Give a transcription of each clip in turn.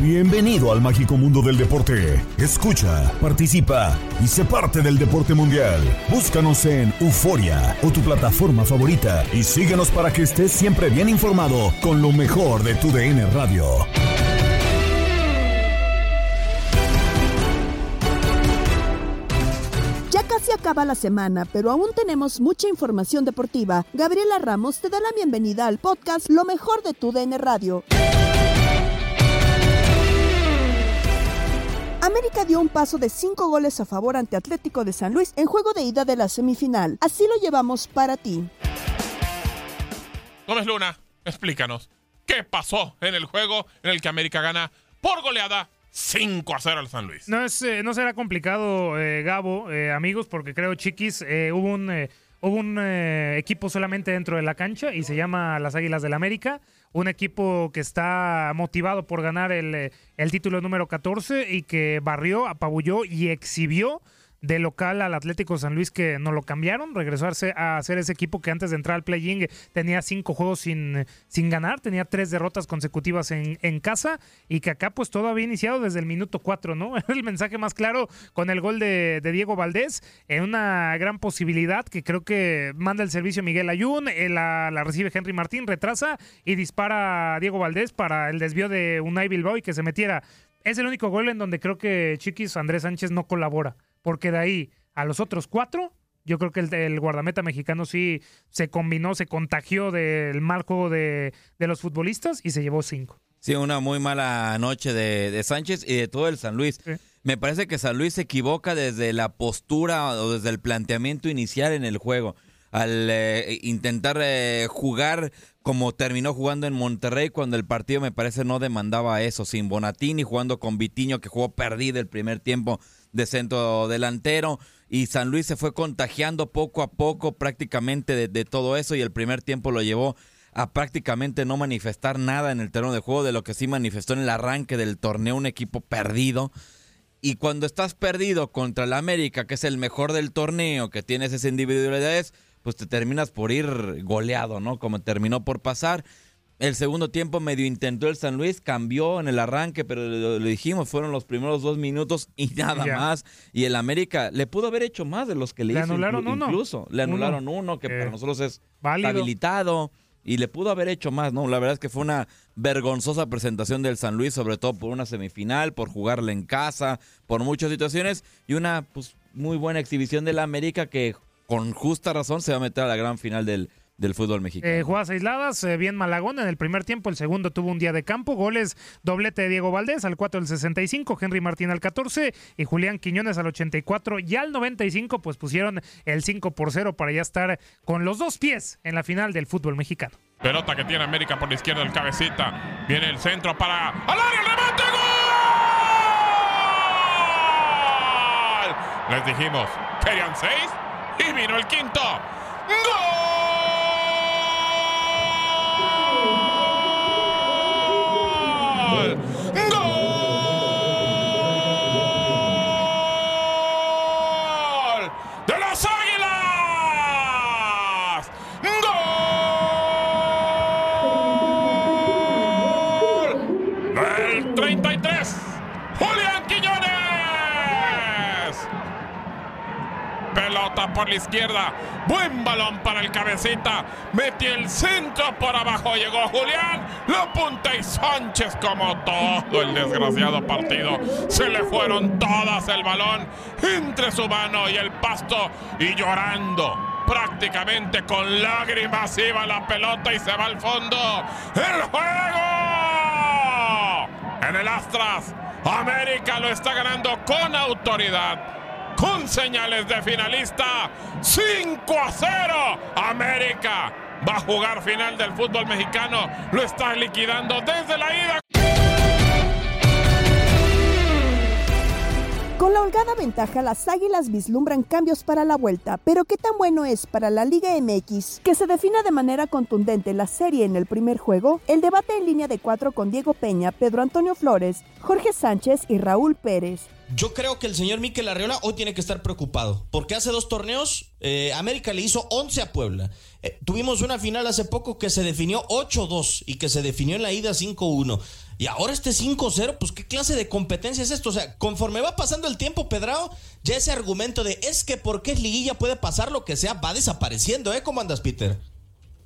Bienvenido al mágico mundo del deporte. Escucha, participa y sé parte del deporte mundial. Búscanos en Euforia o tu plataforma favorita y síguenos para que estés siempre bien informado con lo mejor de tu DN Radio. Ya casi acaba la semana, pero aún tenemos mucha información deportiva. Gabriela Ramos te da la bienvenida al podcast Lo mejor de tu DN Radio. América dio un paso de cinco goles a favor ante Atlético de San Luis en juego de ida de la semifinal. Así lo llevamos para ti. Gómez Luna, explícanos, ¿qué pasó en el juego en el que América gana por goleada 5 a 0 al San Luis? No, es, eh, no será complicado, eh, Gabo, eh, amigos, porque creo, Chiquis, eh, hubo un, eh, hubo un eh, equipo solamente dentro de la cancha y se llama las Águilas del América. Un equipo que está motivado por ganar el, eh, el título número 14 y que barrió, apabulló y exhibió de local al Atlético San Luis que no lo cambiaron, regresó a ser ese equipo que antes de entrar al play-in tenía cinco juegos sin, sin ganar, tenía tres derrotas consecutivas en, en casa y que acá pues todo había iniciado desde el minuto cuatro, ¿no? El mensaje más claro con el gol de, Diego Valdés, en una gran posibilidad que creo que manda el servicio Miguel Ayun, la, la recibe Henry Martín, retrasa y dispara a Diego Valdés para el desvío de Unai Bilbao y que se metiera. Es el único gol en donde creo que Chiquis Andrés Sánchez no colabora porque de ahí a los otros cuatro, yo creo que el, el guardameta mexicano sí se combinó, se contagió del mal juego de, de los futbolistas y se llevó cinco. Sí, una muy mala noche de, de Sánchez y de todo el San Luis. Sí. Me parece que San Luis se equivoca desde la postura o desde el planteamiento inicial en el juego. Al eh, intentar eh, jugar como terminó jugando en Monterrey cuando el partido me parece no demandaba eso, sin Bonatini jugando con Vitiño que jugó perdido el primer tiempo de centro delantero y San Luis se fue contagiando poco a poco prácticamente de, de todo eso y el primer tiempo lo llevó a prácticamente no manifestar nada en el terreno de juego de lo que sí manifestó en el arranque del torneo un equipo perdido. Y cuando estás perdido contra el América, que es el mejor del torneo, que tienes esas individualidades, pues te terminas por ir goleado, ¿no? Como terminó por pasar. El segundo tiempo medio intentó el San Luis, cambió en el arranque, pero lo, lo dijimos, fueron los primeros dos minutos y nada Ya. más. Y el América le pudo haber hecho más de los que le, Le hizo anularon inclu- uno. incluso. Le Uno. anularon uno, que Eh, para nosotros es válido. habilitado. Y le pudo haber hecho más, ¿no? La verdad es que fue una vergonzosa presentación del San Luis, sobre todo por una semifinal, por jugarle en casa, por muchas situaciones, y una pues muy buena exhibición del América que con justa razón se va a meter a la gran final del, del fútbol mexicano. Eh, jugadas aisladas, eh, bien Malagón en el primer tiempo, el segundo tuvo un día de campo, goles, doblete de Diego Valdés al 4 del 65, Henry Martín al 14 y Julián Quiñones al 84 y al 95 pues pusieron el 5 por 0 para ya estar con los dos pies en la final del fútbol mexicano. Pelota que tiene América por la izquierda del cabecita. Viene el centro para. ¡Al área! ¡El remate! ¡Gol! Les dijimos, querían seis y vino el quinto. Por la izquierda. Buen balón para el cabecita. Metió el centro por abajo. Llegó Julián. Lo punta y Sánchez como todo el desgraciado partido. Se le fueron todas el balón entre su mano y el pasto. Y llorando. Prácticamente con lágrimas iba la pelota y se va al fondo. ¡El juego! En el Astras. América lo está ganando con autoridad con señales de finalista. 5 a 0. América va a jugar final del fútbol mexicano. Lo está liquidando desde la ida. Con la holgada ventaja, las Águilas vislumbran cambios para la vuelta, pero ¿qué tan bueno es para la Liga MX que se defina de manera contundente la serie en el primer juego? El debate en línea de cuatro con Diego Peña, Pedro Antonio Flores, Jorge Sánchez y Raúl Pérez. Yo creo que el señor Miquel Arriola hoy tiene que estar preocupado, porque hace dos torneos eh, América le hizo 11 a Puebla. Eh, tuvimos una final hace poco que se definió 8-2 y que se definió en la ida 5-1. Y ahora este 5-0, pues qué clase de competencia es esto. O sea, conforme va pasando el tiempo, Pedrao, ya ese argumento de es que porque es liguilla puede pasar lo que sea, va desapareciendo, ¿eh? ¿Cómo andas, Peter?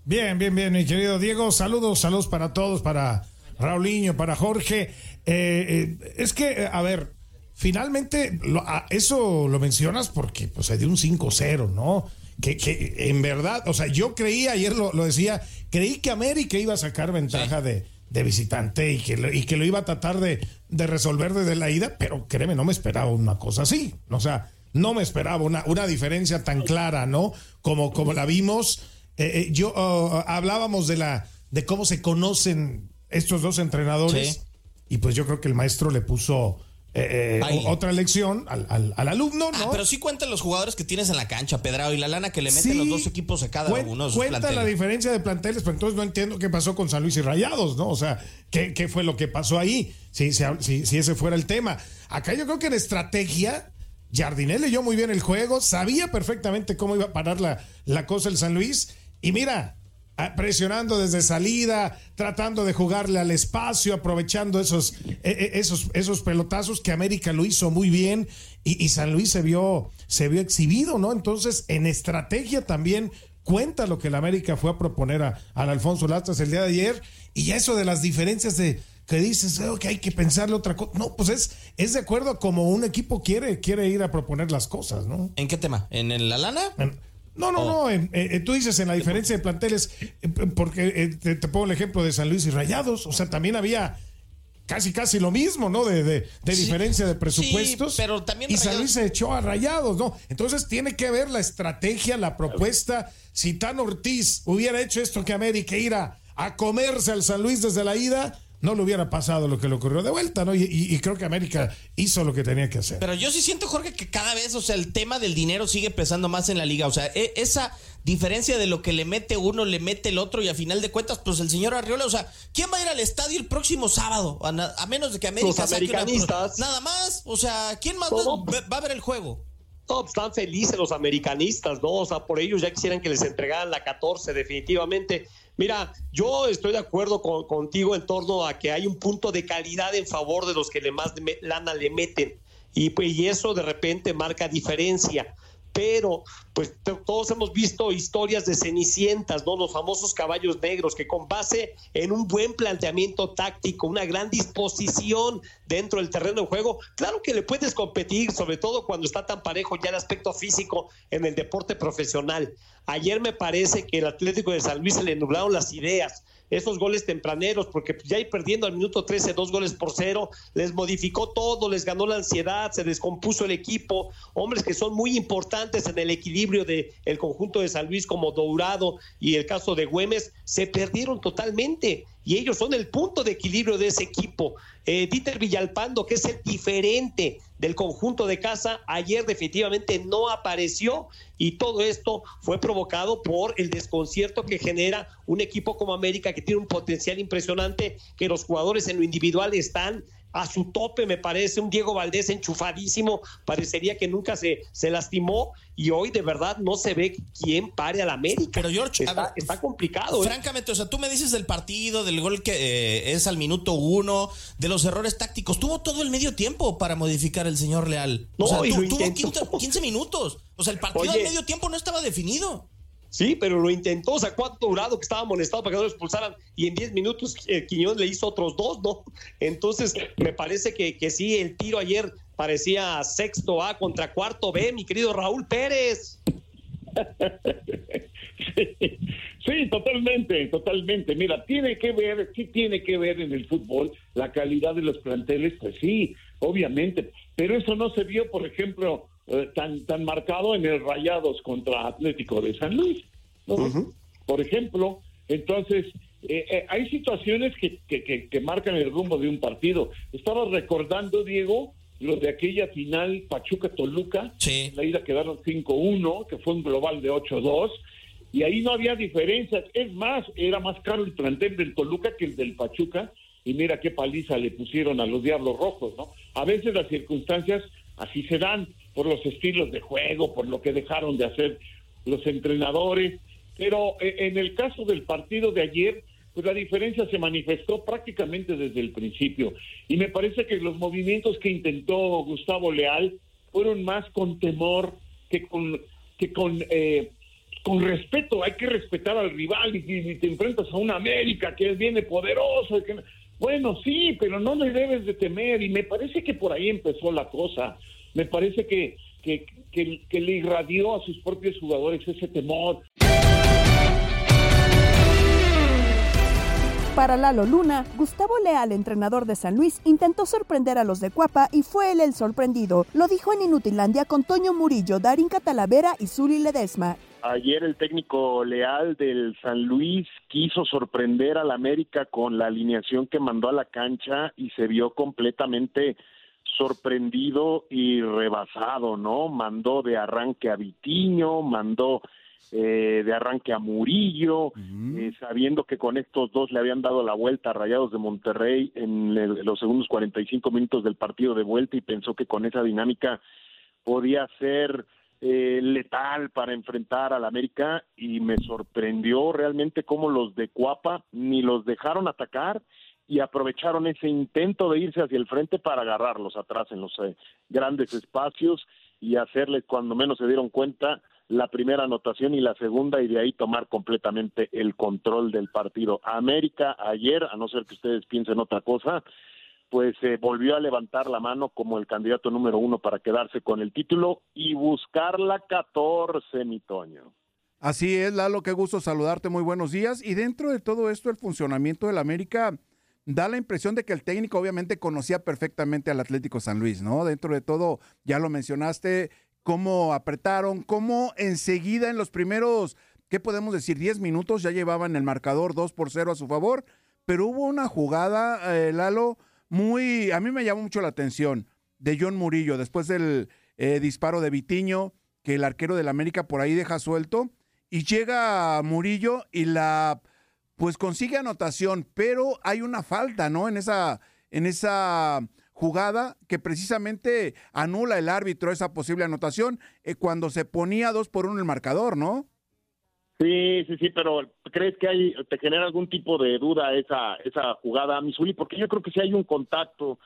Bien, bien, bien, mi querido Diego. Saludos, saludos para todos, para Raulinho, para Jorge. Eh, es que, a ver, finalmente, lo, a, eso lo mencionas porque pues, se dio un 5-0, ¿no? Que, que, en verdad, o sea, yo creí, ayer lo, lo decía, creí que América iba a sacar ventaja sí. de, de, visitante y que, lo, y que lo iba a tratar de, de, resolver desde la ida, pero créeme, no me esperaba una cosa así. O sea, no me esperaba una, una diferencia tan clara, ¿no? Como, como la vimos. Eh, eh, yo uh, hablábamos de la de cómo se conocen estos dos entrenadores sí. y pues yo creo que el maestro le puso eh, eh, otra lección al, al, al alumno, ¿no? Ah, pero sí cuentan los jugadores que tienes en la cancha, Pedrado, y la lana que le meten sí, los dos equipos a cada cuen, uno. De cuenta planteles. la diferencia de planteles, pero entonces no entiendo qué pasó con San Luis y Rayados, ¿no? O sea, ¿qué, qué fue lo que pasó ahí? Si, si, si, ese fuera el tema. Acá yo creo que en estrategia, Jardinel leyó muy bien el juego, sabía perfectamente cómo iba a parar la, la cosa el San Luis, y mira, presionando desde salida, tratando de jugarle al espacio, aprovechando esos, esos, esos pelotazos que América lo hizo muy bien y, y, San Luis se vio, se vio exhibido, ¿no? Entonces, en estrategia también cuenta lo que la América fue a proponer a, al Alfonso Lastas el día de ayer y eso de las diferencias de que dices oh, que hay que pensarle otra cosa. No, pues es, es de acuerdo a como un equipo quiere, quiere ir a proponer las cosas, ¿no? ¿En qué tema? ¿En, en la lana? En, no, no, oh. no. Eh, eh, tú dices en la diferencia de planteles, eh, porque te, te, pongo el ejemplo de San Luis y Rayados. O sea, también había casi, casi lo mismo, ¿no? De, de, de sí, diferencia de presupuestos. Sí, pero también y San Luis se echó a Rayados, ¿no? Entonces tiene que ver la estrategia, la propuesta. Si Tan Ortiz hubiera hecho esto que América ir a, a comerse al San Luis desde la ida no le hubiera pasado lo que le ocurrió de vuelta, ¿no? Y, y, y, creo que América hizo lo que tenía que hacer. Pero yo sí siento, Jorge, que cada vez, o sea, el tema del dinero sigue pesando más en la liga. O sea, e esa diferencia de lo que le mete uno, le mete el otro, y a final de cuentas, pues el señor Arriola, o sea, ¿quién va a ir al estadio el próximo sábado? A, a menos de que América Los americanistas. Una... Nada más, o sea, ¿quién más va, va a ver el juego? No, pues están felices los americanistas, ¿no? O sea, por ellos ya quisieran que les entregaran la 14, definitivamente. Mira, yo estoy de acuerdo con, contigo en torno a que hay un punto de calidad en favor de los que le más lana le meten. Y, pues, y eso de repente marca diferencia pero pues todos hemos visto historias de cenicientas, ¿no? Los famosos caballos negros que con base en un buen planteamiento táctico, una gran disposición dentro del terreno de juego, claro que le puedes competir, sobre todo cuando está tan parejo ya el aspecto físico en el deporte profesional. Ayer me parece que el Atlético de San Luis se le nublaron las ideas esos goles tempraneros, porque ya ir perdiendo al minuto 13 dos goles por cero, les modificó todo, les ganó la ansiedad, se descompuso el equipo, hombres que son muy importantes en el equilibrio del el conjunto de San Luis como Dourado y el caso de Güemes, se perdieron totalmente. Y ellos son el punto de equilibrio de ese equipo. Eh, Dieter Villalpando, que es el diferente del conjunto de casa, ayer definitivamente no apareció y todo esto fue provocado por el desconcierto que genera un equipo como América que tiene un potencial impresionante, que los jugadores en lo individual están a su tope, me parece, un Diego Valdés enchufadísimo, parecería que nunca se, se lastimó y hoy de verdad no se ve quién pare al América. Pero George, está, ver, está complicado. ¿eh? Francamente, o sea, tú me dices del partido, del gol que eh, es al minuto uno, de los errores tácticos. Tuvo todo el medio tiempo para modificar el señor Leal. No, o sea, y tu- lo tuvo intentó. 15, 15 minutos. O sea, el partido Oye. al medio tiempo no estaba definido. Sí, pero lo intentó, sacó a Dorado que estaba amonestado para que no lo expulsaran y en 10 minutos eh, Quiñón le hizo otros dos, ¿no? Entonces, me parece que, que sí, el tiro ayer parecía sexto A contra cuarto B, mi querido Raúl Pérez. Sí, totalmente, totalmente. Mira, tiene que ver, sí tiene que ver en el fútbol la calidad de los planteles, pues sí, obviamente, pero eso no se vio, por ejemplo, eh, tan tan marcado en el Rayados contra Atlético de San Luis, ¿no? Por ejemplo, entonces eh, eh, hay situaciones que, que, que- que marcan el rumbo de un partido. Estaba recordando, Diego, lo de aquella final Pachuca-Toluca, Sí. en la ida quedaron 5-1, que fue un global de 8-2, y ahí no había diferencias. Es más, era más caro el plantel del Toluca que el del Pachuca, y mira qué paliza le pusieron a los Diablos Rojos, ¿no? A veces las circunstancias así se dan, por los estilos de juego, por lo que dejaron de hacer los entrenadores, pero eh, en el caso del partido de ayer, pues la diferencia se manifestó prácticamente desde el principio. Y me parece que los movimientos que intentó Gustavo Leal fueron más con temor que con, que con, eh, respeto. Hay que respetar al rival y, y- y te enfrentas a una América que viene poderoso. y que- Bueno, sí, pero no le debes de temer. Y me parece que por ahí empezó la cosa. Me parece que, que, que, que le irradió a sus propios jugadores ese temor. Para Lalo Luna, Gustavo Leal, entrenador de San Luis, intentó sorprender a los de Cuapa y fue él el sorprendido. Lo dijo en Inutilandia con Toño Murillo, Darín Catalavera y Zuri Ledesma. Ayer el técnico leal del San Luis quiso sorprender al América con la alineación que mandó a la cancha y se vio completamente sorprendido y rebasado, ¿no? Mandó de arranque a Vitiño, mandó eh, de arranque a Murillo, eh, sabiendo que con estos dos le habían dado la vuelta a Rayados de Monterrey en el- los segundos 45 minutos del partido de vuelta y pensó que con esa dinámica podía ser eh, letal para enfrentar al América y me sorprendió realmente cómo los de Cuapa ni los dejaron atacar y aprovecharon ese intento de irse hacia el frente para agarrarlos atrás en los eh, grandes espacios y hacerles cuando menos se dieron cuenta la primera anotación y la segunda y de ahí tomar completamente el control del partido. América ayer, a no ser que ustedes piensen otra cosa, pues eh, volvió a levantar la mano como el candidato número uno para quedarse con el título y buscar la 14, mi Toño. Así es, Lalo, qué gusto saludarte, muy buenos días. Y dentro de todo esto, el funcionamiento del América da la impresión de que el técnico obviamente conocía perfectamente al Atlético San Luis, ¿no? Dentro de todo, ya lo mencionaste, cómo apretaron, cómo enseguida en los primeros, ¿qué podemos decir? 10 minutos ya llevaban el marcador 2 por 0 a su favor, pero hubo una jugada, eh, Lalo, muy, a mí me llamó mucho la atención, de John Murillo, después del eh, disparo de Vitiño, que el arquero del América por ahí deja suelto, y llega Murillo y la, pues consigue anotación, pero hay una falta, ¿no? En esa, en esa jugada que precisamente anula el árbitro esa posible anotación eh, cuando se ponía dos por uno el marcador, ¿no? Sí, sí, sí, pero ¿crees que hay, te genera algún tipo de duda esa, esa jugada, Missouri? Porque yo creo que si hay un contacto,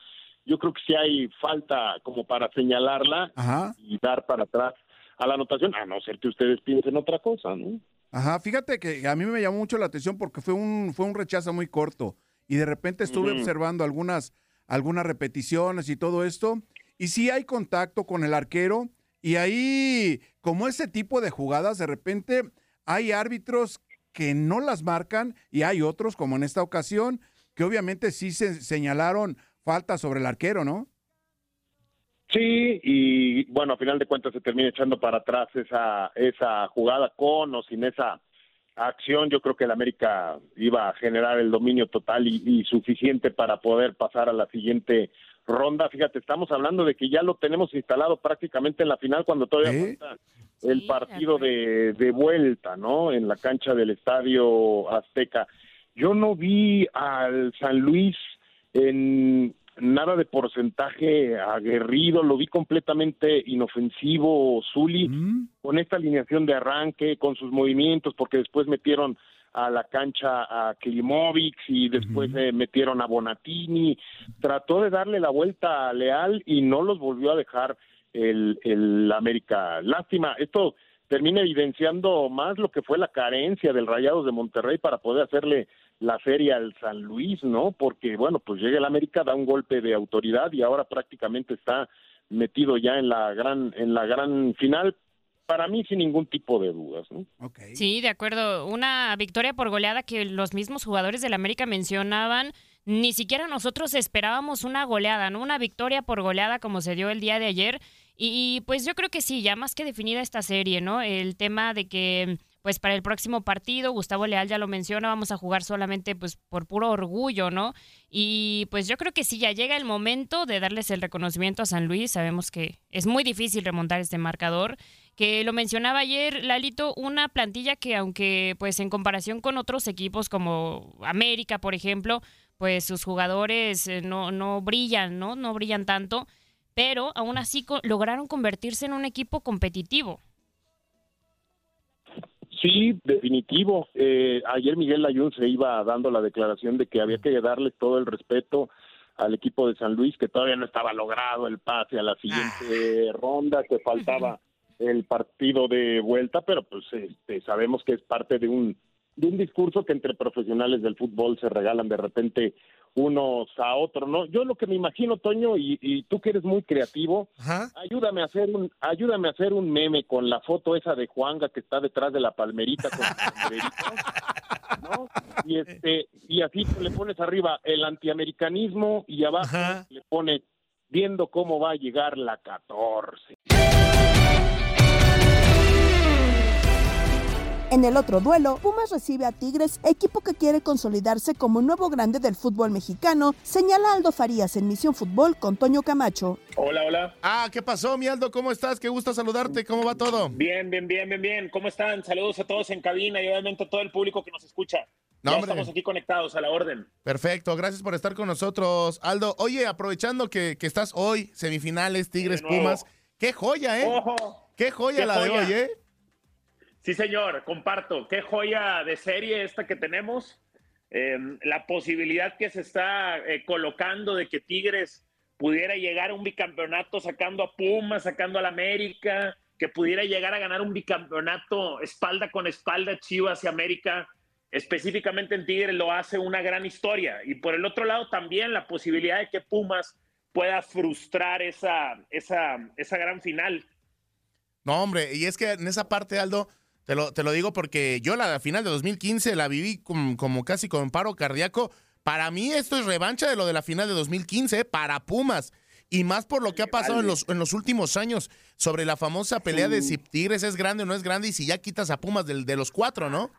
yo creo que si hay falta como para señalarla Ajá. y dar para atrás a la anotación, a no ser que ustedes piensen otra cosa, ¿no? Ajá, fíjate que a mí me llamó mucho la atención porque fue un, fue un rechazo muy corto y de repente estuve observando algunas, algunas repeticiones y todo esto y sí hay contacto con el arquero y ahí, como ese tipo de jugadas, de repente hay árbitros que no las marcan y hay otros, como en esta ocasión, que obviamente sí se señalaron falta sobre el arquero, ¿no? Sí, y bueno, a final de cuentas se termina echando para atrás esa, esa jugada con o sin esa acción, yo creo que el América iba a generar el dominio total y, y suficiente para poder pasar a la siguiente ronda. Fíjate, estamos hablando de que ya lo tenemos instalado prácticamente en la final cuando todavía falta el partido de, de vuelta, ¿no? En la cancha del Estadio Azteca. Yo no vi al San Luis en nada de porcentaje aguerrido, lo vi completamente inofensivo, Zuli, con esta alineación de arranque, con sus movimientos, porque después metieron a la cancha a Klimovic y después eh, metieron a Bonatini, trató de darle la vuelta a Leal y no los volvió a dejar el, el América. Lástima, esto termina evidenciando más lo que fue la carencia del Rayados de Monterrey para poder hacerle la feria al San Luis, ¿no? Porque, bueno, pues llega el América, da un golpe de autoridad y ahora prácticamente está metido ya en la gran, en la gran final, para mí sin ningún tipo de dudas, ¿no? Sí, de acuerdo. Una victoria por goleada que los mismos jugadores del América mencionaban. Ni siquiera nosotros esperábamos una goleada, ¿no? Una victoria por goleada como se dio el día de ayer. Y pues yo creo que sí, ya más que definida esta serie, ¿no? El tema de que pues para el próximo partido, Gustavo Leal ya lo menciona, vamos a jugar solamente pues por puro orgullo, ¿no? Y pues yo creo que sí, ya llega el momento de darles el reconocimiento a San Luis, sabemos que es muy difícil remontar este marcador, que lo mencionaba ayer Lalito, una plantilla que aunque pues en comparación con otros equipos como América, por ejemplo, pues sus jugadores eh, no, no brillan, ¿no? No brillan tanto, pero aún así co- lograron convertirse en un equipo competitivo. Sí, definitivo. Eh, ayer Miguel Layún se iba dando la declaración de que había que darle todo el respeto al equipo de San Luis, que todavía no estaba logrado el pase a la siguiente ronda, que faltaba el partido de vuelta, pero pues este, sabemos que es parte de un de un discurso que entre profesionales del fútbol se regalan de repente unos a otros, ¿no? Yo lo que me imagino, Toño, y, y tú que eres muy creativo, ayúdame a hacer un ayúdame a hacer un meme con la foto esa de Juanga que está detrás de la palmerita con ¿no? Y este y así le pones arriba el antiamericanismo y abajo le pones viendo cómo va a llegar la 14. En el otro duelo, Pumas recibe a Tigres, equipo que quiere consolidarse como nuevo grande del fútbol mexicano, señala Aldo Farías en Misión Fútbol con Toño Camacho. Hola, hola. Ah, ¿qué pasó, mi Aldo? ¿Cómo estás? Qué gusto saludarte. ¿Cómo va todo? Bien, bien, bien, bien, bien. ¿Cómo están? Saludos a todos en cabina y obviamente a todo el público que nos escucha. No, ya hombre. estamos aquí conectados a la orden. Perfecto, gracias por estar con nosotros, Aldo. Oye, aprovechando que, que estás hoy, semifinales, Tigres. Pumas. ¡Qué joya, eh! ¡Ojo! ¡Qué joya ¡Qué la de hoy, eh! Sí, señor, comparto. Qué joya de serie esta que tenemos. Eh, la posibilidad que se está eh, colocando de que Tigres pudiera llegar a un bicampeonato sacando a Pumas, sacando al América, que pudiera llegar a ganar un bicampeonato espalda con espalda Chivas y América, específicamente en Tigres lo hace una gran historia. Y por el otro lado también la posibilidad de que Pumas pueda frustrar esa, esa, esa gran final. No, hombre, y es que en esa parte, Aldo, te lo, te lo digo porque yo la final de 2015 la viví como, como casi con paro cardíaco. Para mí esto es revancha de lo de la final de 2015 eh, para Pumas. Y más por lo que ha pasado en los, en los últimos años sobre la famosa pelea de si Tigres es grande o no es grande y si ya quitas a Pumas de los cuatro, ¿no?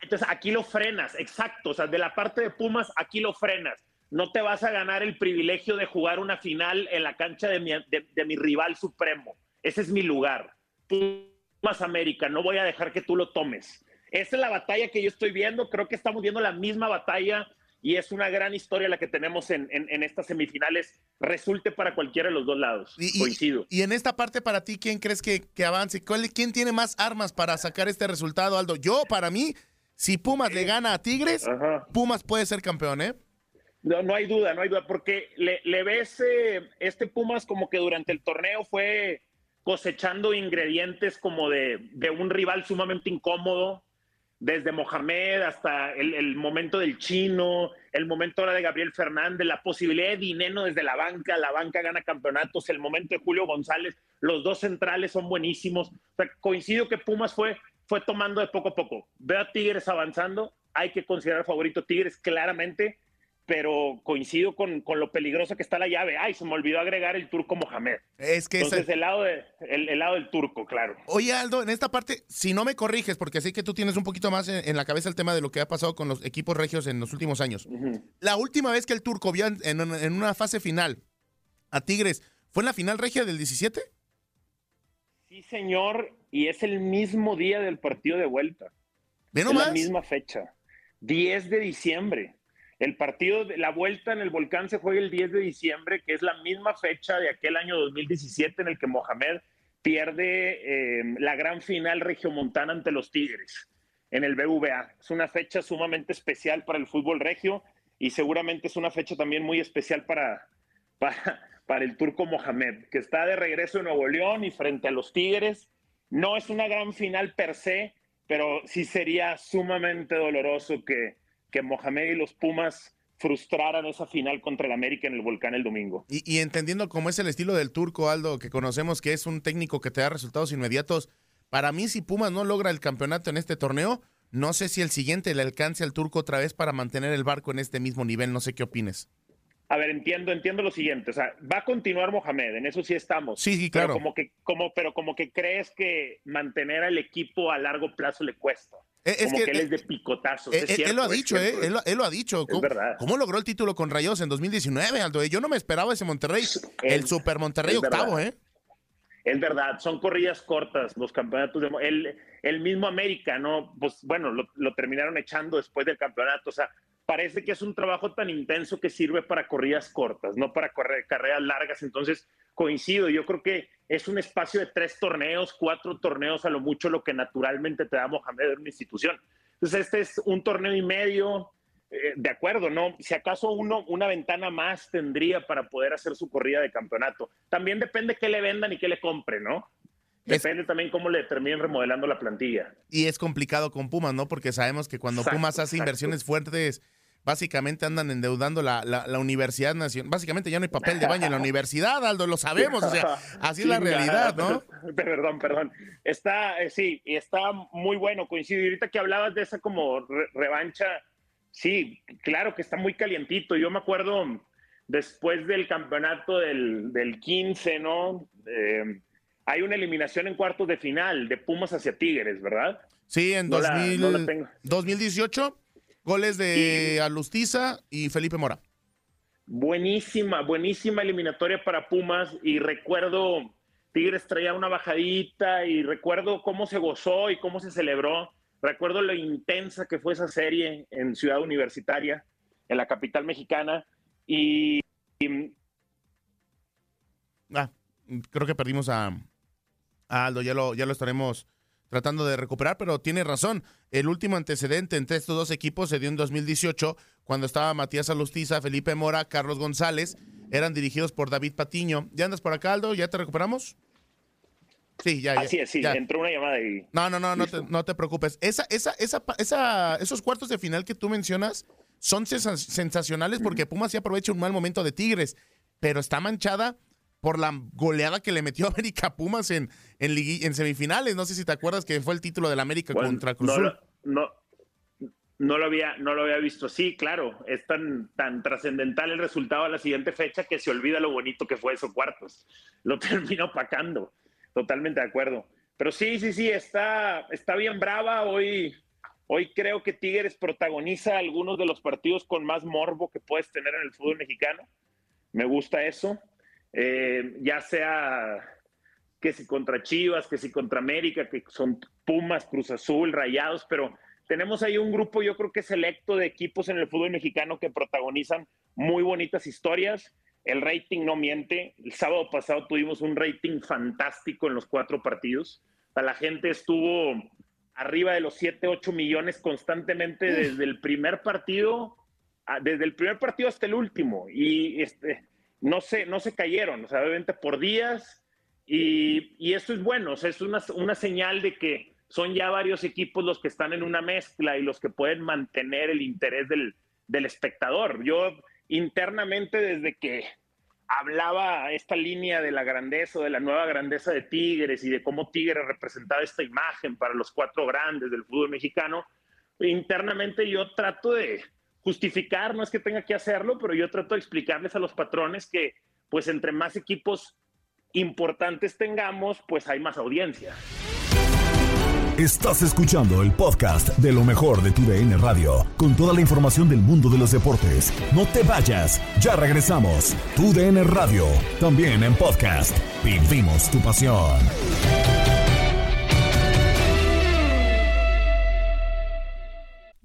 Entonces aquí lo frenas, exacto. O sea, de la parte de Pumas, aquí lo frenas. No te vas a ganar el privilegio de jugar una final en la cancha de mi, de, de mi rival supremo. Ese es mi lugar. Pumas América, no voy a dejar que tú lo tomes. Esa es la batalla que yo estoy viendo. Creo que estamos viendo la misma batalla y es una gran historia la que tenemos en, en- en estas semifinales. Resulte para cualquiera de los dos lados. Y- Coincido. Y en esta parte, para ti, ¿quién crees que, que avance? ¿Cuál- ¿Quién tiene más armas para sacar este resultado, Aldo? Yo, para mí, si Pumas le gana a Tigres, Pumas puede ser campeón, ¿eh? No, no hay duda, no hay duda, porque le, le ves eh, este Pumas como que durante el torneo fue cosechando ingredientes como de, de un rival sumamente incómodo, desde Mohamed hasta el, el momento del chino, el momento ahora de Gabriel Fernández, la posibilidad de Dineno desde la banca, la banca gana campeonatos, el momento de Julio González, los dos centrales son buenísimos. Coincido que Pumas fue, fue tomando de poco a poco. Veo a Tigres avanzando, hay que considerar favorito Tigres claramente, pero coincido con, con, lo peligroso que está la llave. Ay, se me olvidó agregar el turco Mohamed. Es que Entonces, el, lado de, el, el, lado del turco, claro. Oye, Aldo, en esta parte, si no me corriges, porque sé que tú tienes un poquito más en, en la cabeza el tema de lo que ha pasado con los equipos regios en los últimos años. Uh -huh. La última vez que el turco vio en, en, en, una fase final a Tigres, ¿fue en la final regia del 17? Sí, señor, y es el mismo día del partido de vuelta. ¿Ven es más? la misma fecha. 10 de diciembre. El partido de la vuelta en el volcán se juega el 10 de diciembre, que es la misma fecha de aquel año 2017 en el que Mohamed pierde eh, la gran final regiomontana ante los Tigres en el BVA. Es una fecha sumamente especial para el fútbol regio y seguramente es una fecha también muy especial para, para, para el turco Mohamed, que está de regreso en Nuevo León y frente a los Tigres. No es una gran final per se, pero sí sería sumamente doloroso que, que Mohamed y los Pumas frustraran esa final contra el América en el Volcán el domingo. Y, entendiendo cómo es el estilo del turco, Aldo, que conocemos que es un técnico que te da resultados inmediatos, para mí si Pumas no logra el campeonato en este torneo, no sé si el siguiente le alcance al turco otra vez para mantener el barco en este mismo nivel, no sé qué opines. A ver, entiendo, entiendo lo siguiente, o sea, va a continuar Mohamed, en eso sí estamos. Sí, sí, claro. Pero como que, como, pero como que crees que mantener al equipo a largo plazo le cuesta. Es como que, que, él es de picotazos. Eh, es cierto, él lo ha dicho, eh, él, él, lo ha dicho. Es ¿Cómo, verdad. ¿Cómo logró el título con Rayos en 2019, Aldo? Yo no me esperaba ese Monterrey, el, Super Monterrey octavo, ¿eh? Es verdad, son corridas cortas los campeonatos. De, el, el mismo América, ¿no? Pues bueno, lo, lo terminaron echando después del campeonato. O sea, parece que es un trabajo tan intenso que sirve para corridas cortas, no para correr, carreras largas. Entonces, coincido, yo creo que es un espacio de tres torneos, cuatro torneos a lo mucho lo que naturalmente te da Mohamed en una institución. Entonces, este es un torneo y medio, eh, de acuerdo, ¿no? Si acaso uno, una ventana más tendría para poder hacer su corrida de campeonato. También depende qué le vendan y qué le compren, ¿no? Depende es, también cómo le terminen remodelando la plantilla. Y es complicado con Pumas, ¿no? Porque sabemos que cuando exacto, Pumas hace exacto. inversiones fuertes, básicamente andan endeudando la, la, la, Universidad Nacional. Básicamente ya no hay papel de baño en la universidad, Aldo, lo sabemos. O sea, así es la realidad, ¿no? Perdón, perdón. Está, eh, sí, y está muy bueno, coincido. Y ahorita que hablabas de esa como re revancha, sí, claro que está muy calientito. Yo me acuerdo después del campeonato del, del 15, ¿no? Eh, hay una eliminación en cuartos de final de Pumas hacia Tigres, ¿verdad? Sí, en No 2000, la- no la tengo. 2018, goles de Alustiza y Felipe Mora. Buenísima, buenísima eliminatoria para Pumas y recuerdo Tigres traía una bajadita y recuerdo cómo se gozó y cómo se celebró. Recuerdo lo intensa que fue esa serie en Ciudad Universitaria, en la capital mexicana y, y Ah, creo que perdimos a, a Aldo, ya lo, ya lo estaremos tratando de recuperar, pero tiene razón. El último antecedente entre estos dos equipos se dio en 2018, cuando estaba Matías Alustiza, Felipe Mora, Carlos González, eran dirigidos por David Patiño. ¿Ya andas por acá, Aldo? ¿Ya te recuperamos? Sí, ya, ya. así es, sí, ya. entró una llamada y No, no, no, no te, no te preocupes. Esa, esa, esa, esa, esos cuartos de final que tú mencionas son sens- sensacionales porque Pumas sí aprovecha un mal momento de Tigres, pero está manchada por la goleada que le metió América Pumas en, en, semifinales. No sé si te acuerdas que fue el título del América Bueno, contra Cruz no, Azul. lo- no, no lo había, no lo había visto. Sí, claro, es tan, tan trascendental el resultado a la siguiente fecha que se olvida lo bonito que fue esos cuartos. Lo termina opacando. Totalmente de acuerdo. Pero sí, sí, sí, está, está bien brava. Hoy, hoy creo que Tigres protagoniza algunos de los partidos con más morbo que puedes tener en el fútbol mexicano. Me gusta eso. Eh, ya sea que si contra Chivas, que si contra América, que son Pumas, Cruz Azul, Rayados, pero tenemos ahí un grupo, yo creo que selecto de equipos en el fútbol mexicano que protagonizan muy bonitas historias. El rating no miente. El sábado pasado tuvimos un rating fantástico en los cuatro partidos. La gente estuvo arriba de los 7, 8 millones constantemente desde el primer partido, desde el primer partido hasta el último. Y este, no, se, no se cayeron, o sea, obviamente por días. Y, y eso es bueno, o sea, es una, una señal de que son ya varios equipos los que están en una mezcla y los que pueden mantener el interés del, del espectador. Yo internamente desde que hablaba esta línea de la grandeza, de la nueva grandeza de Tigres y de cómo Tigres representaba esta imagen para los cuatro grandes del fútbol mexicano, internamente yo trato de justificar, no es que tenga que hacerlo, pero yo trato de explicarles a los patrones que pues entre más equipos importantes tengamos, pues hay más audiencia. Estás escuchando el podcast de lo mejor de tu DN Radio, con toda la información del mundo de los deportes. No te vayas, ya regresamos. Tu DN Radio, también en podcast. Vivimos tu pasión.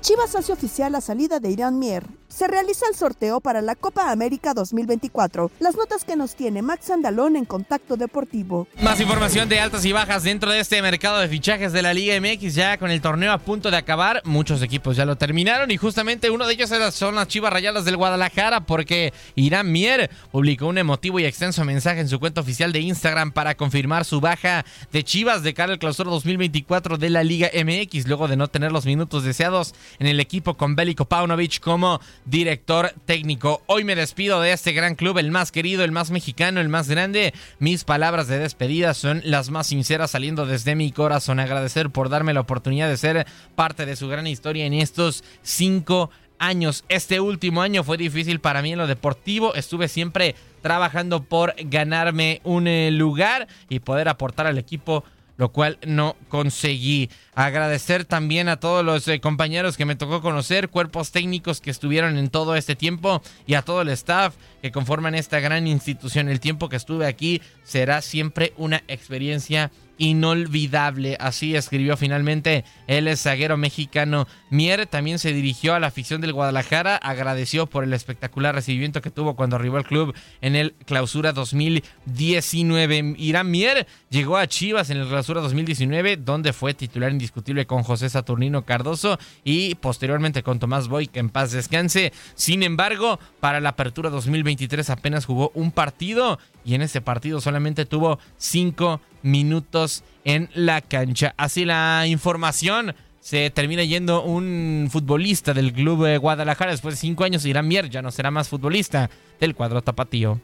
Chivas hace oficial la salida de Irán Mier. Se realiza el sorteo para la Copa América 2024. Las notas que nos tiene Max Andalón en Contacto Deportivo. Más información de altas y bajas dentro de este mercado de fichajes de la Liga MX ya con el torneo a punto de acabar. Muchos equipos ya lo terminaron y justamente uno de ellos son las Chivas Rayadas del Guadalajara porque Irán Mier publicó un emotivo y extenso mensaje en su cuenta oficial de Instagram para confirmar su baja de Chivas de cara al clausura 2024 de la Liga MX luego de no tener los minutos deseados en el equipo con Bélico Paunovic como director técnico. Hoy me despido de este gran club, el más querido, el más mexicano, el más grande. Mis palabras de despedida son las más sinceras saliendo desde mi corazón. Agradecer por darme la oportunidad de ser parte de su gran historia en estos cinco años. Este último año fue difícil para mí en lo deportivo. Estuve siempre trabajando por ganarme un eh, lugar y poder aportar al equipo lo cual no conseguí. Agradecer también a todos los eh, compañeros que me tocó conocer, cuerpos técnicos que estuvieron en todo este tiempo y a todo el staff que conforman esta gran institución. El tiempo que estuve aquí será siempre una experiencia inolvidable. Así escribió finalmente el zaguero mexicano. Mier también se dirigió a la afición del Guadalajara, agradeció por el espectacular recibimiento que tuvo cuando arribó al club en el Clausura 2019. Irán Mier llegó a Chivas en el Clausura 2019, donde fue titular indiscutible con José Saturnino Cardoso y posteriormente con Tomás Boy, que en paz descanse. Sin embargo, para la apertura 2023 apenas jugó un partido y en ese partido solamente tuvo cinco minutos en la cancha. Así la información. Se termina yendo un futbolista del club de Guadalajara después de cinco años. Irán Mier ya no será más futbolista del cuadro tapatío.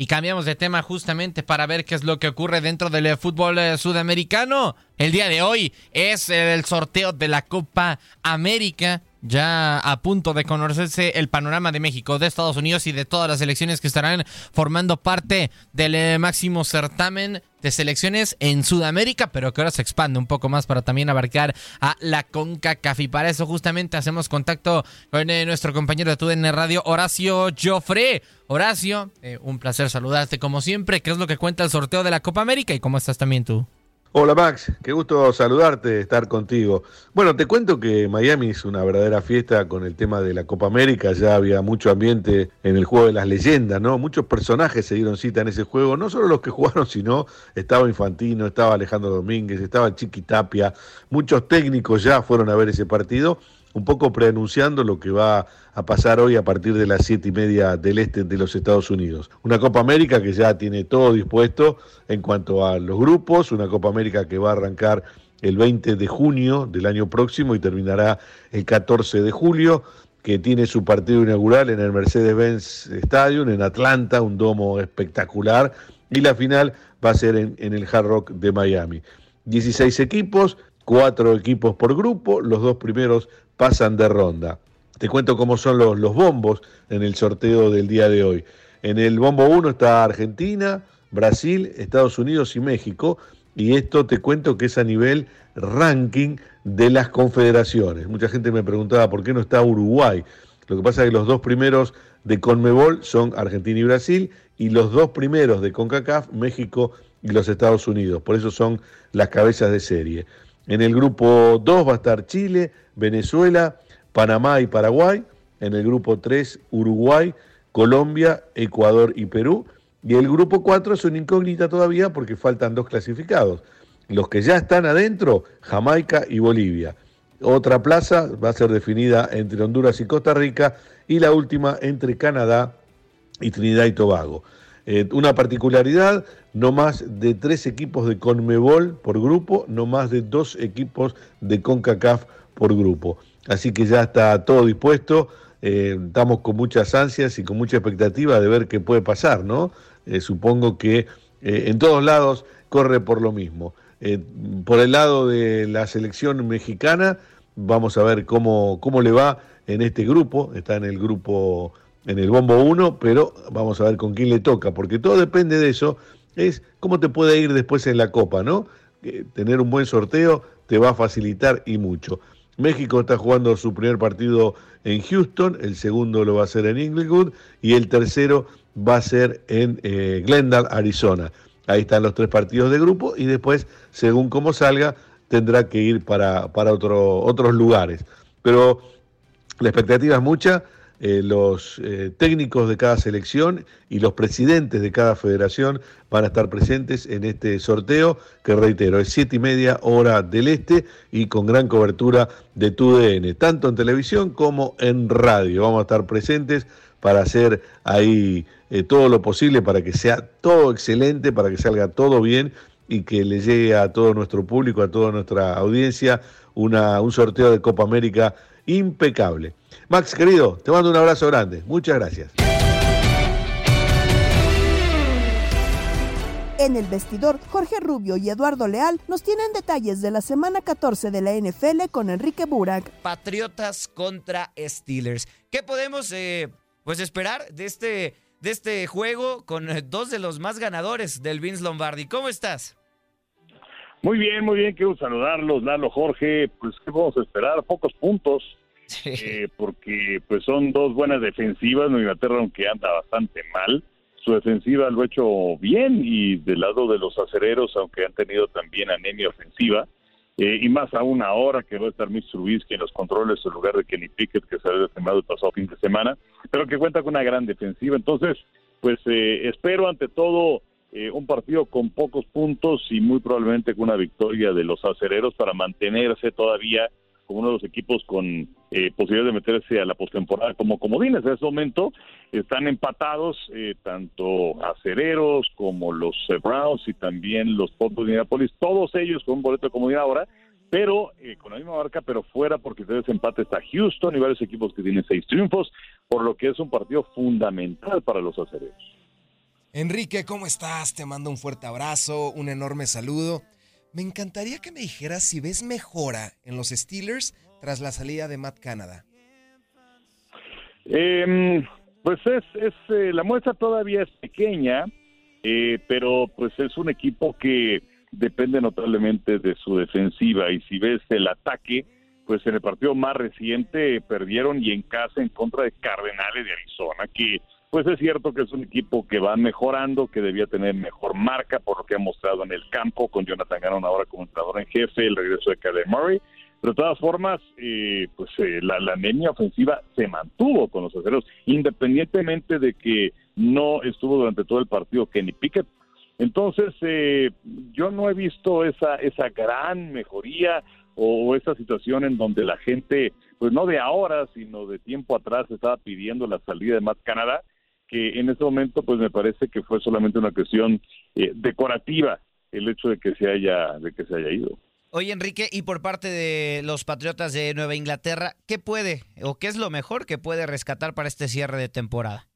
Y cambiamos de tema justamente para ver qué es lo que ocurre dentro del fútbol eh, sudamericano. El día de hoy es el sorteo de la Copa América ya a punto de conocerse el panorama de México, de Estados Unidos y de todas las selecciones que estarán formando parte del eh, máximo certamen de selecciones en Sudamérica, pero que ahora se expande un poco más para también abarcar a la CONCACAF. Y para eso justamente hacemos contacto con eh, nuestro compañero de TUDN Radio, Horacio Joffre. Horacio, eh, un placer saludarte como siempre. ¿Qué es lo que cuenta el sorteo de la Copa América y cómo estás también tú? Hola Max, qué gusto saludarte, estar contigo. Bueno, te cuento que Miami es una verdadera fiesta con el tema de la Copa América, ya había mucho ambiente en el juego de las leyendas, ¿no? Muchos personajes se dieron cita en ese juego, no solo los que jugaron, sino estaba Infantino, estaba Alejandro Domínguez, estaba Chiqui Tapia, muchos técnicos ya fueron a ver ese partido un poco preanunciando lo que va a pasar hoy a partir de las siete y media del este de los Estados Unidos. Una Copa América que ya tiene todo dispuesto en cuanto a los grupos, una Copa América que va a arrancar el 20 de junio del año próximo y terminará el 14 de julio, que tiene su partido inaugural en el Mercedes-Benz Stadium en Atlanta, un domo espectacular, y la final va a ser en, el Hard Rock de Miami. 16 equipos, cuatro equipos por grupo, los dos primeros pasan de ronda. Te cuento cómo son los, los bombos en el sorteo del día de hoy. En el bombo 1 está Argentina, Brasil, Estados Unidos y México. Y esto te cuento que es a nivel ranking de las confederaciones. Mucha gente me preguntaba por qué no está Uruguay. Lo que pasa es que los dos primeros de Conmebol son Argentina y Brasil y los dos primeros de CONCACAF, México y los Estados Unidos. Por eso son las cabezas de serie. En el grupo 2 va a estar Chile, Venezuela, Panamá y Paraguay. En el grupo 3, Uruguay, Colombia, Ecuador y Perú. Y el grupo 4 es una incógnita todavía porque faltan dos clasificados. Los que ya están adentro, Jamaica y Bolivia. Otra plaza va a ser definida entre Honduras y Costa Rica y la última entre Canadá y Trinidad y Tobago. Eh, una particularidad, no más de tres equipos de Conmebol por grupo, no más de dos equipos de CONCACAF por grupo. Así que ya está todo dispuesto, eh, estamos con muchas ansias y con mucha expectativa de ver qué puede pasar, ¿no? Eh, supongo que en todos lados corre por lo mismo. por el lado de la selección mexicana, vamos a ver cómo, cómo le va en este grupo, está en el grupo en el bombo 1, pero vamos a ver con quién le toca, porque todo depende de eso, es cómo te puede ir después en la Copa, ¿no? tener un buen sorteo te va a facilitar y mucho. México está jugando su primer partido en Houston, el segundo lo va a hacer en Inglewood y el tercero va a ser en eh, Glendale, Arizona. Ahí están los tres partidos de grupo y después, según cómo salga, tendrá que ir para, para otro, otros lugares. Pero la expectativa es mucha eh, los eh, técnicos de cada selección y los presidentes de cada federación van a estar presentes en este sorteo, que reitero, es siete y media hora del este y con gran cobertura de TUDN, tanto en televisión como en radio. Vamos a estar presentes para hacer ahí eh, todo lo posible para que sea todo excelente, para que salga todo bien y que le llegue a todo nuestro público, a toda nuestra audiencia, una, un sorteo de Copa América impecable. Max, querido, te mando un abrazo grande. Muchas gracias. En el vestidor, Jorge Rubio y Eduardo Leal nos tienen detalles de la semana 14 de la NFL con Enrique Burak. Patriotas contra Steelers. ¿Qué podemos eh, pues esperar de este, de este juego con eh, dos de los más ganadores del Vince Lombardi? ¿Cómo estás? Muy bien, muy bien, quiero saludarlos, Lalo, Jorge. Pues, ¿qué a esperar? Pocos puntos eh, porque pues son dos buenas defensivas. Nueva Inglaterra, aunque anda bastante mal, su defensiva lo ha hecho bien y del lado de los acereros, aunque han tenido también anemia ofensiva, eh, y más aún ahora que va a estar Mr. Trubisky en los controles en lugar de Kenny Pickett, que se había el pasado fin de semana, pero que cuenta con una gran defensiva. Entonces, pues eh, espero ante todo un partido con pocos puntos y muy probablemente con una victoria de los acereros para mantenerse todavía como uno de los equipos con eh, posibilidad de meterse a la postemporada como comodines. En ese momento están empatados eh, tanto acereros como los Browns y también los Potros de Indianapolis, todos ellos con un boleto de comodidad ahora, pero eh, con la misma marca, pero fuera porque ustedes empate está Houston y varios equipos que tienen seis triunfos, por lo que es un partido fundamental para los acereros. Enrique, ¿cómo estás? Te mando un fuerte abrazo, un enorme saludo. Me encantaría que me dijeras si ves mejora en los Steelers tras la salida de Matt Canada. Em, pues es, es eh, la muestra todavía es pequeña, eh, pero pues es un equipo que depende notablemente de su defensiva y si ves el ataque, pues en el partido más reciente perdieron y en casa en contra de Cardenales de Arizona, que pues es cierto que es un equipo que va mejorando, que debía tener mejor marca por lo que ha mostrado en el campo, con Jonathan Gannon ahora como entrenador en jefe, el regreso de Kyle Murray. Pero de todas formas, eh, pues eh, la, la ofensiva se mantuvo con los aceros, independientemente de que no estuvo durante todo el partido Kenny Pickett. Entonces, eh, yo no he visto esa, esa gran mejoría o, o esa situación en donde la gente, pues no de ahora, sino de tiempo atrás, estaba pidiendo la salida de Matt Canada que en este momento pues me parece que fue solamente una cuestión eh, decorativa el hecho de que se haya de que se haya ido. Oye Enrique, y por parte de los Patriotas de Nueva Inglaterra, ¿qué puede o qué es lo mejor que puede rescatar para este cierre de temporada?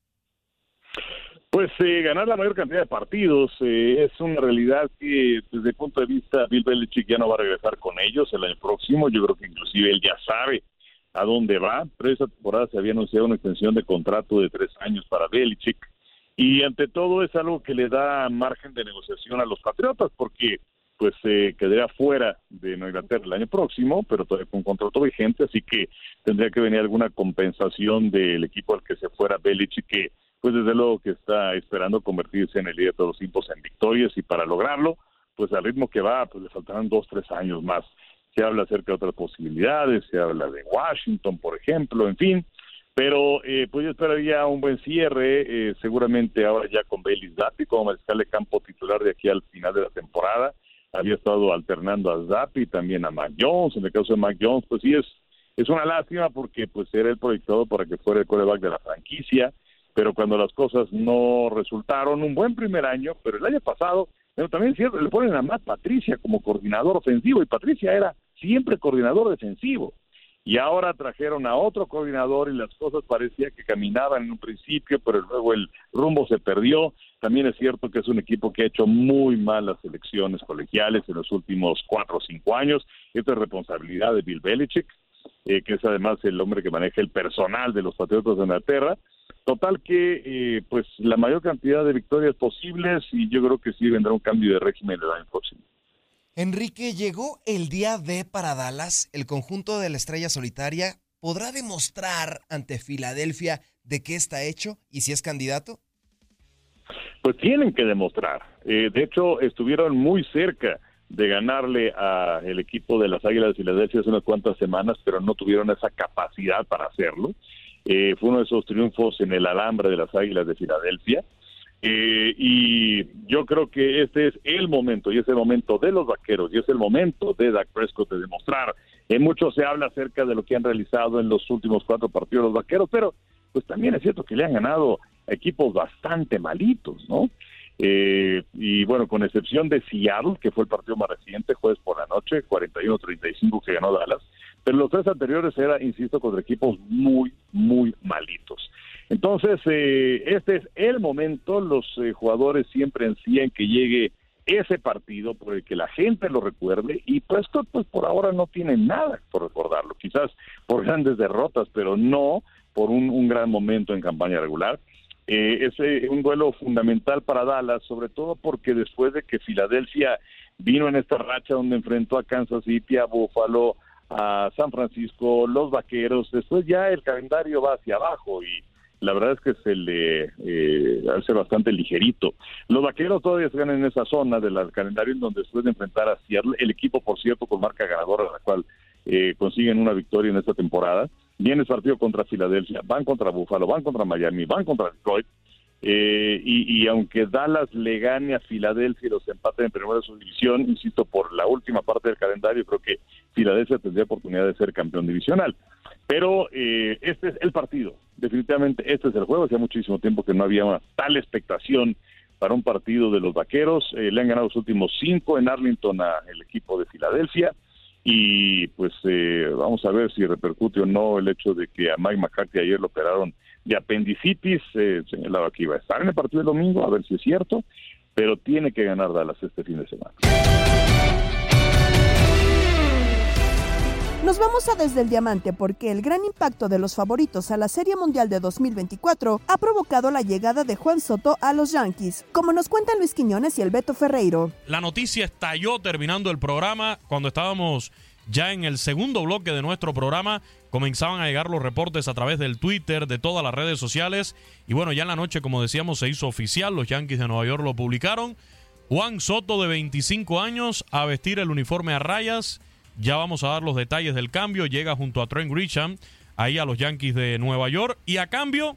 Pues eh, ganar la mayor cantidad de partidos eh, es una realidad que desde el punto de vista Bill Belichick ya no va a regresar con ellos el año próximo. Yo creo que inclusive él ya sabe a dónde va. Pero esa temporada se había anunciado una extensión de contrato de tres años para Belichick. Y ante todo es algo que le da margen de negociación a los Patriotas, porque pues se quedaría fuera de Nueva Inglaterra el año próximo, pero todavía con contrato vigente, así que tendría que venir alguna compensación del equipo al que se fuera Belichick, que pues desde luego que está esperando convertirse en el líder de los tiempos en victorias y para lograrlo, pues al ritmo que va, pues le faltarán dos, tres años más se habla acerca de otras posibilidades, se habla de Washington, por ejemplo, en fin, pero eh, pues yo esperaría un buen cierre, eh, seguramente ahora ya con Bailey Zappi como mariscal de campo titular de aquí al final de la temporada, había estado alternando a Zappi, también a Mac Jones, en el caso de Mac Jones, pues sí es, es una lástima porque pues era el proyectado para que fuera el coreback de la franquicia, pero cuando las cosas no resultaron, un buen primer año, pero el año pasado, pero también es cierto, le ponen a Matt Patricia como coordinador ofensivo y Patricia era siempre coordinador defensivo. Y ahora trajeron a otro coordinador y las cosas parecía que caminaban en un principio, pero luego el rumbo se perdió. También es cierto que es un equipo que ha hecho muy malas elecciones colegiales en los últimos cuatro o cinco años. Esto es responsabilidad de Bill Belichick, eh, que es además el hombre que maneja el personal de los Patriotas de Inglaterra. Total que, eh, pues, la mayor cantidad de victorias posibles y yo creo que sí vendrá un cambio de régimen el año próximo. Enrique, llegó el día D para Dallas. El conjunto de la estrella solitaria podrá demostrar ante Filadelfia de qué está hecho y si es candidato. Pues tienen que demostrar. Eh, de hecho, estuvieron muy cerca de ganarle al equipo de las Águilas de Filadelfia hace unas cuantas semanas, pero no tuvieron esa capacidad para hacerlo. Eh, fue uno de esos triunfos en el alambre de las Águilas de Filadelfia. Eh, y yo creo que este es el momento, y es el momento de los vaqueros, y es el momento de Dak Prescott de demostrar. En mucho se habla acerca de lo que han realizado en los últimos cuatro partidos los vaqueros, pero pues también es cierto que le han ganado equipos bastante malitos, ¿no? Eh, y bueno, con excepción de Seattle, que fue el partido más reciente, jueves por la noche, 41-35 que ganó Dallas, pero los tres anteriores era, insisto, contra equipos muy, muy malitos. Entonces, eh, este es el momento, los eh, jugadores siempre ansían que llegue ese partido por el que la gente lo recuerde y pues, pues por ahora no tiene nada por recordarlo, quizás por grandes derrotas, pero no por un, un gran momento en campaña regular. Eh, es eh, un duelo fundamental para Dallas, sobre todo porque después de que Filadelfia vino en esta racha donde enfrentó a Kansas City, a Buffalo, a San Francisco, los Vaqueros, después ya el calendario va hacia abajo y la verdad es que se le eh, hace bastante ligerito. Los vaqueros todavía están en esa zona del calendario en donde después de enfrentar a el equipo, por cierto, con marca ganadora, la cual eh, consiguen una victoria en esta temporada. Viene partido contra Filadelfia, van contra Buffalo, van contra Miami, van contra Detroit. Eh, y, aunque Dallas le gane a Filadelfia y los empaten en primera de división, insisto, por la última parte del calendario, creo que Filadelfia tendría oportunidad de ser campeón divisional. Pero eh, este es el partido, definitivamente este es el juego. Hacía muchísimo tiempo que no había tal expectación para un partido de los vaqueros. Eh, le han ganado los últimos cinco en Arlington al equipo de Filadelfia. Y pues eh, vamos a ver si repercute o no el hecho de que a Mike McCarthy ayer lo operaron de apendicitis. Eh, señalaba que iba a estar en el partido del domingo, a ver si es cierto. Pero tiene que ganar Dallas este fin de semana. Nos vamos a desde el diamante porque el gran impacto de los favoritos a la Serie Mundial de 2024 ha provocado la llegada de Juan Soto a los Yankees, como nos cuentan Luis Quiñones y el Beto Ferreiro. La noticia estalló terminando el programa cuando estábamos ya en el segundo bloque de nuestro programa. Comenzaban a llegar los reportes a través del Twitter, de todas las redes sociales. Y bueno, ya en la noche, como decíamos, se hizo oficial. Los Yankees de Nueva York lo publicaron. Juan Soto, de 25 años, a vestir el uniforme a rayas ya vamos a dar los detalles del cambio. Llega junto a Trent Grisham ahí a los Yankees de Nueva York. Y a cambio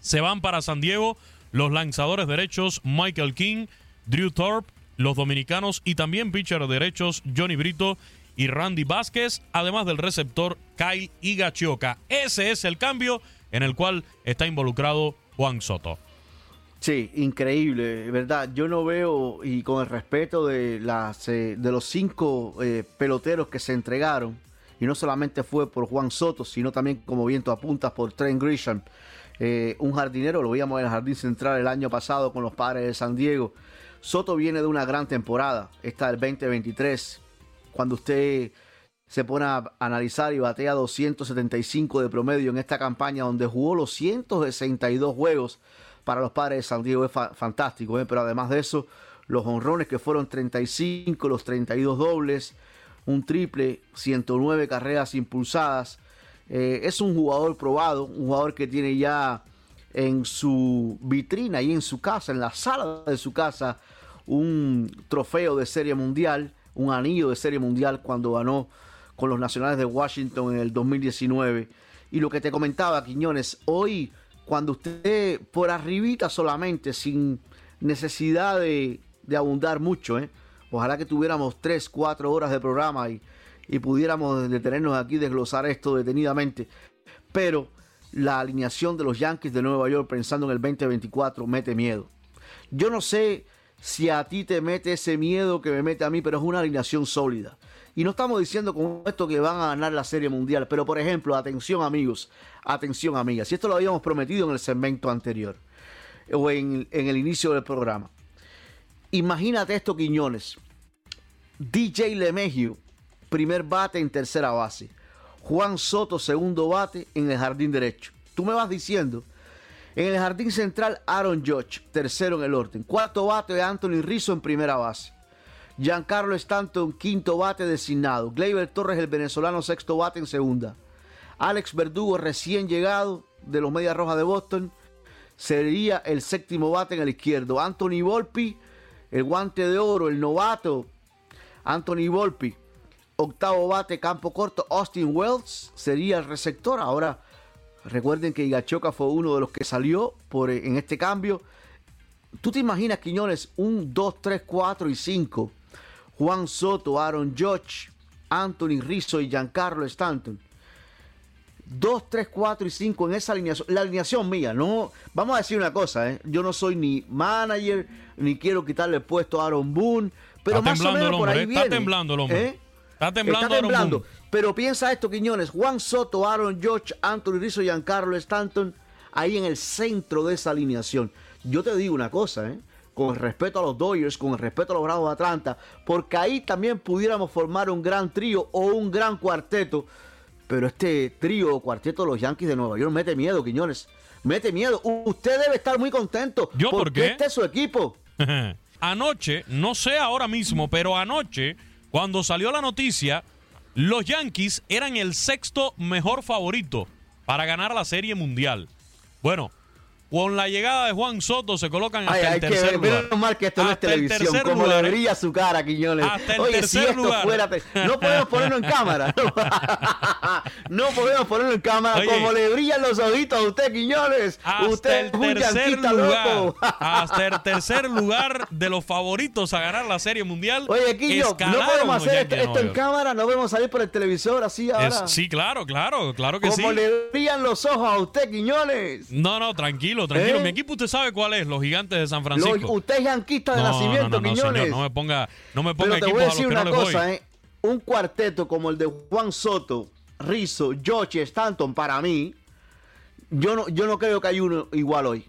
se van para San Diego los lanzadores derechos Michael King, Drew Thorpe, los dominicanos y también pitcher derechos Johnny Brito y Randy Vázquez, además del receptor Kyle Higachioka. Ese es el cambio en el cual está involucrado Juan Soto. Sí, increíble, ¿verdad? Yo no veo, y con el respeto de, las, eh, de los cinco eh, peloteros que se entregaron, y no solamente fue por Juan Soto, sino también, como viento apunta, por Trent Grisham, eh, un jardinero, lo veíamos en el Jardín Central el año pasado con los padres de San Diego. Soto viene de una gran temporada, esta del 2023, cuando usted se pone a analizar y batea 275 de promedio en esta campaña donde jugó los 162 juegos para los padres de San Diego es fantástico, ¿eh? pero además de eso, los honrones que fueron 35, los 32 dobles, un triple, 109 carreras impulsadas. Eh, es un jugador probado, un jugador que tiene ya en su vitrina y en su casa, en la sala de su casa, un trofeo de serie mundial, un anillo de serie mundial cuando ganó con los Nacionales de Washington en el 2019. Y lo que te comentaba, Quiñones, hoy cuando usted por arribita solamente, sin necesidad de, abundar mucho, ¿eh? Ojalá que tuviéramos tres, cuatro horas de programa y, y pudiéramos detenernos aquí, desglosar esto detenidamente. Pero la alineación de los Yankees de Nueva York pensando en el 2024 mete miedo. Yo no sé si a ti te mete ese miedo que me mete a mí, pero es una alineación sólida. Y no estamos diciendo con esto que van a ganar la Serie Mundial, pero por ejemplo, atención amigos, atención amigas, y esto lo habíamos prometido en el segmento anterior, o en, el inicio del programa. Imagínate esto, Quiñones. DJ Lemegio, primer bate en tercera base. Juan Soto, segundo bate en el jardín derecho. Tú me vas diciendo, en el jardín central, Aaron Judge, tercero en el orden. Cuarto bate de Anthony Rizzo en primera base. Giancarlo Stanton, quinto bate designado. Gleyber Torres, el venezolano, sexto bate en segunda. Alex Verdugo, recién llegado de los Medias Rojas de Boston, sería el séptimo bate en el izquierdo. Anthony Volpi, el guante de oro, el novato. Anthony Volpi, octavo bate, campo corto. Austin Wells sería el receptor. Ahora, recuerden que Igachoca fue uno de los que salió por, en este cambio. ¿Tú te imaginas, Quiñones, un 2, 3, 4 y 5? Juan Soto, Aaron Judge, Anthony Rizzo y Giancarlo Stanton. 2, 3, 4 y 5 en esa alineación. La alineación mía, no. Vamos a decir una cosa, ¿eh? Yo no soy ni manager, ni quiero quitarle el puesto a Aaron Boone. Pero está más o menos el por ahí ¿eh? está viene. temblando el hombre. ¿Eh? Está temblando Está Aaron temblando. Boone. Pero piensa esto, Quiñones. Juan Soto, Aaron George, Anthony Rizzo y Giancarlo Stanton ahí en el centro de esa alineación. Yo te digo una cosa, ¿eh? Con el respeto a los Dodgers, con el respeto a los Bravos de Atlanta, porque ahí también pudiéramos formar un gran trío o un gran cuarteto. Pero este trío o cuarteto de los Yankees de Nueva York mete miedo, Quiñones. Mete miedo. Usted debe estar muy contento. ¿Yo por porque qué? este es su equipo. anoche, no sé ahora mismo, pero anoche, cuando salió la noticia, los Yankees eran el sexto mejor favorito para ganar la Serie Mundial. Bueno, con la llegada de Juan Soto se colocan hasta Ay, el tercer lugar. menos mal que esto no es el televisión. Como lugar, le ¿eh? brilla su cara, Quiñones. Hasta el Oye, si tercer esto lugar. fuera No podemos ponerlo en cámara. no podemos ponerlo en cámara. Oye. como le brillan los ojitos a usted, Quiñones. Hasta usted el tercer lugar. loco. hasta el tercer lugar de los favoritos a ganar la Serie Mundial. Oye, Quiño, no podemos hacer esto, en cámara. No podemos salir por el televisor así ahora. Es- sí, claro, claro, claro que como sí. le brillan los ojos a usted, Quiñones. No, no, tranquilo, tranquilo. ¿Eh? Mi equipo usted sabe cuál es, los gigantes de San Francisco. usted es yanquista de no, nacimiento, no, no, no, Quiñones. señor, no me ponga, no me ponga Pero te equipos voy a a decir una cosa, voy. ¿eh? Un cuarteto como el de Juan Soto, Rizzo, George y Stanton, para mí, yo no, yo no creo que hay uno igual hoy.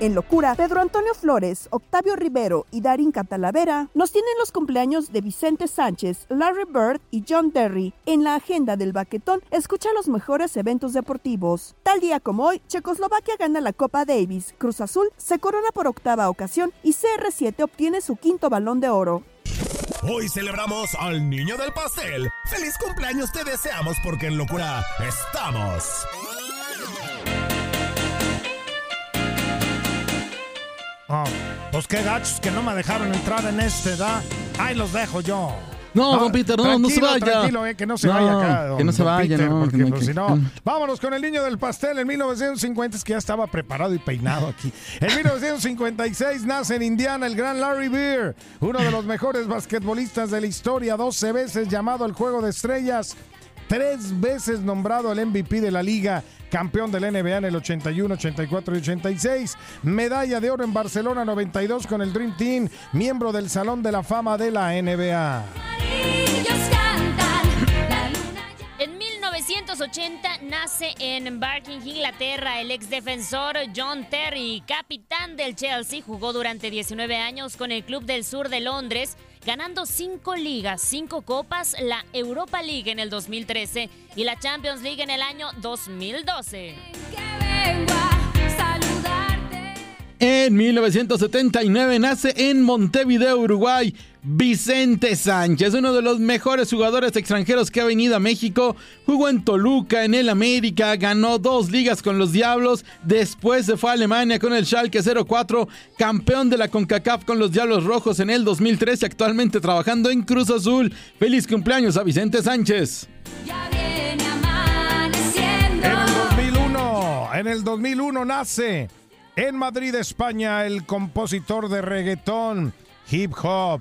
En locura, Pedro Antonio Flores, Octavio Rivero y Darín Catalavera nos tienen los cumpleaños de Vicente Sánchez, Larry Bird y John Terry. En la agenda del baquetón, escucha los mejores eventos deportivos. Tal día como hoy, Checoslovaquia gana la Copa Davis, Cruz Azul se corona por octava ocasión y CR7 obtiene su quinto balón de oro. Hoy celebramos al niño del pastel. ¡Feliz cumpleaños te deseamos porque en locura estamos! Oh, pues qué gachos que no me dejaron entrar en este, ¿da? Ahí los dejo yo. No, don Peter, no, no se vaya. Tranquilo, eh, que no se No, vaya acá. que don- no se vaya, Peter, no, porque, que pues, que- vámonos con el niño del pastel. En 1950 es que ya estaba preparado y peinado aquí. En 1956 nace en Indiana el gran Larry Beer, uno de los mejores basquetbolistas de la historia, 12 veces llamado el Juego de Estrellas, tres veces nombrado el MVP de la liga, campeón del NBA en el 81, 84 y 86, medalla de oro en Barcelona 92 con el Dream Team, miembro del Salón de la Fama de la NBA. En 1980 nace en Barking, Inglaterra, el ex defensor John Terry, capitán del Chelsea, jugó durante 19 años con el Club del Sur de Londres, ganando cinco ligas, cinco copas, la Europa League en el 2013 y la Champions League en el año 2012. En 1979 nace en Montevideo, Uruguay, Vicente Sánchez, uno de los mejores jugadores extranjeros que ha venido a México. Jugó en Toluca, en el América, ganó dos ligas con los Diablos. Después se fue a Alemania con el Schalke 04, campeón de la CONCACAF con los Diablos Rojos en el 2013, actualmente trabajando en Cruz Azul. Feliz cumpleaños a Vicente Sánchez. En el 2001, en el 2001 nace En Madrid, España, el compositor de reggaetón, hip hop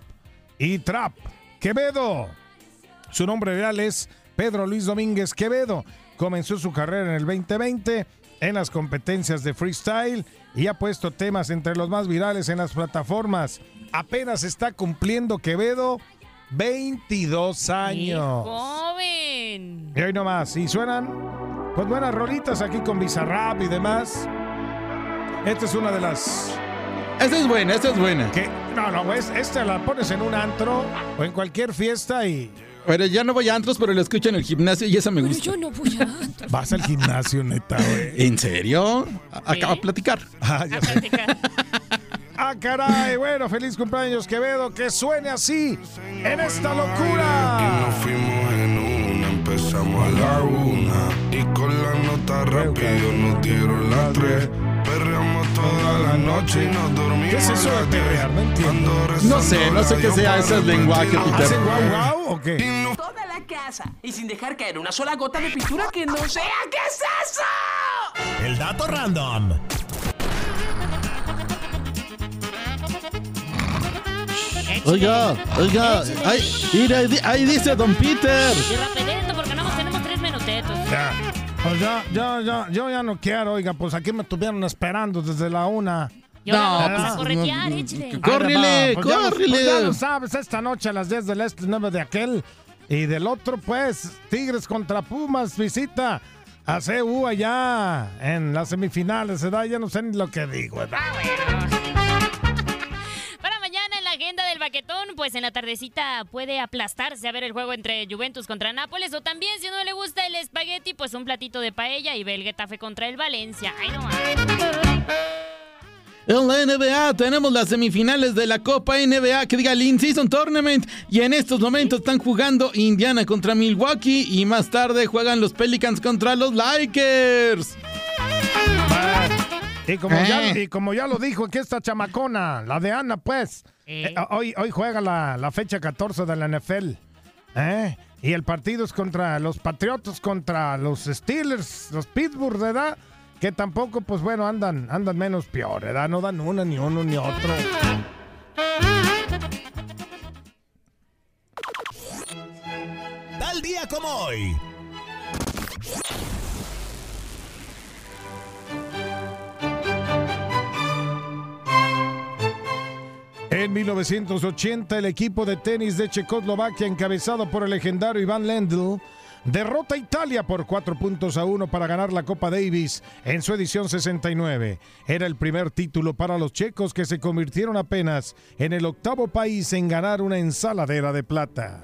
y trap, Quevedo. Su nombre real es Pedro Luis Domínguez Quevedo. Comenzó su carrera en el 2020 en las competencias de freestyle y ha puesto temas entre los más virales en las plataformas. Apenas está cumpliendo Quevedo 22 años. ¡Joven! Y hoy nomás, y suenan pues buenas rolitas aquí con Bizarrap y demás. Esta es una de las Esta es buena, esta es buena. no, no, es, esta la pones en un antro o en cualquier fiesta y Pero ya no voy a antros, pero la escucho en el gimnasio y esa me gusta. Yo no voy a... vas al gimnasio, neta, güey. ¿En serio? A- Acaba de platicar. Ah, ya sé. Ah, caray, bueno, feliz cumpleaños Quevedo, que suene así en esta locura. Nos fuimos en una, empezamos a la una. Y con la nota rápido nos dieron las tres. Perreamos toda la noche y nos dormimos. ¿Qué es eso de perrear? No entiendo. No sé, no sé qué sea ese lenguaje, Peter. ¿Hacen guau guau o qué? Toda la casa y sin dejar caer una sola gota de pintura que no sea. ¿Qué es eso? El dato random. Oiga, oiga, ahí, mira, ahí di- ahí dice Don Peter. Y rapidito, porque más tenemos tres minutetos. Ya. Pues ya, ya, ya, yo ya no quiero, oiga, pues aquí me estuvieron esperando desde la una. Y ahora No, vamos pues, corretear, no, échale. Córrele, Pues ya córrele. pues ya lo sabes, esta noche a las 10 del este, 9 de aquel. Y del otro, pues, Tigres contra Pumas, visita a CU allá en las semifinales, ¿verdad? Ya no sé ni lo que digo, ¿verdad? Para mañana del baquetón, pues en la tardecita puede aplastarse a ver el juego entre Juventus contra Nápoles o también si no le gusta el espagueti, pues un platito de paella y ve el Getafe contra el Valencia. Ay, no En la NBA tenemos las semifinales de la Copa NBA, que diga el In-Season Tournament. Y en estos momentos están jugando Indiana contra Milwaukee. Y más tarde juegan los Pelicans contra los Lakers. Y como, ya, Eh. y como ya lo dijo aquí esta chamacona, la de Ana, pues, eh, hoy, hoy juega la, la fecha 14 de la NFL. ¿eh? Y el partido es contra los Patriotas, contra los Steelers, los Pittsburgh, ¿verdad? Que tampoco, pues bueno, andan, andan menos peor, ¿verdad? No dan una, ni uno, ni otro. Tal día como hoy. En 1980, el equipo de tenis de Checoslovaquia, encabezado por el legendario Iván Lendl, derrota a Italia por 4 puntos a 1 para ganar la Copa Davis en su edición 69. Era el primer título para los checos que se convirtieron apenas en el octavo país en ganar una ensaladera de plata.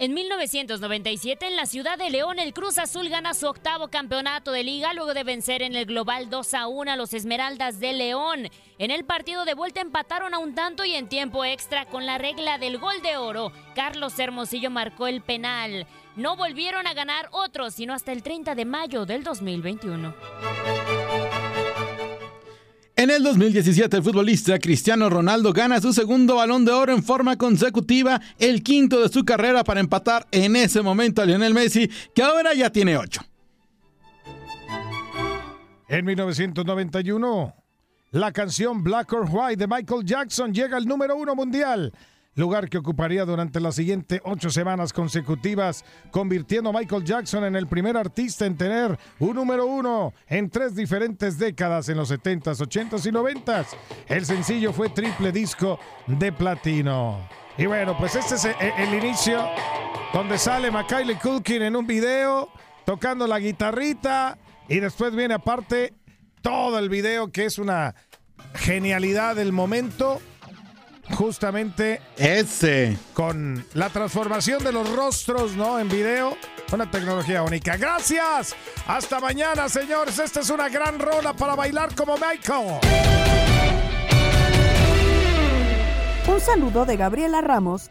En 1997, en la ciudad de León, el Cruz Azul gana su octavo campeonato de liga luego de vencer en el global 2 a 1 a los Esmeraldas de León. En el partido de vuelta empataron a un tanto y en tiempo extra con la regla del gol de oro. Carlos Hermosillo marcó el penal. No volvieron a ganar otro, sino hasta el 30 de mayo del 2021. En el 2017, el futbolista Cristiano Ronaldo gana su segundo balón de oro en forma consecutiva, el quinto de su carrera para empatar en ese momento a Lionel Messi, que ahora ya tiene ocho. En 1991, la canción Black or White de Michael Jackson llega al número uno mundial, lugar que ocuparía durante las siguientes ocho semanas consecutivas, convirtiendo a Michael Jackson en el primer artista en tener un número uno en tres diferentes décadas en los 70s, 80s y 90s. El sencillo fue triple disco de platino. Y bueno, pues este es el, el inicio donde sale Macaulay Culkin en un video tocando la guitarrita y después viene aparte todo el video que es una genialidad del momento. Justamente ese con la transformación de los rostros, ¿no? En video, una tecnología única. Gracias. Hasta mañana, señores. Esta es una gran rola para bailar como Michael. Un saludo de Gabriela Ramos.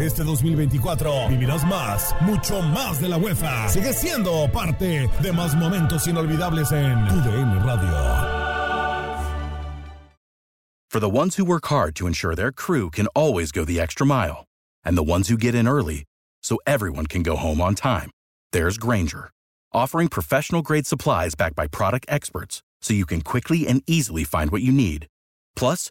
Este 2024 vivirás más, mucho más de la UEFA. Sigue siendo parte de más momentos inolvidables en UDN Radio. For the ones who work hard to ensure their crew can always go the extra mile, and the ones who get in early so everyone can go home on time, there's Granger, offering professional grade supplies backed by product experts so you can quickly and easily find what you need. Plus,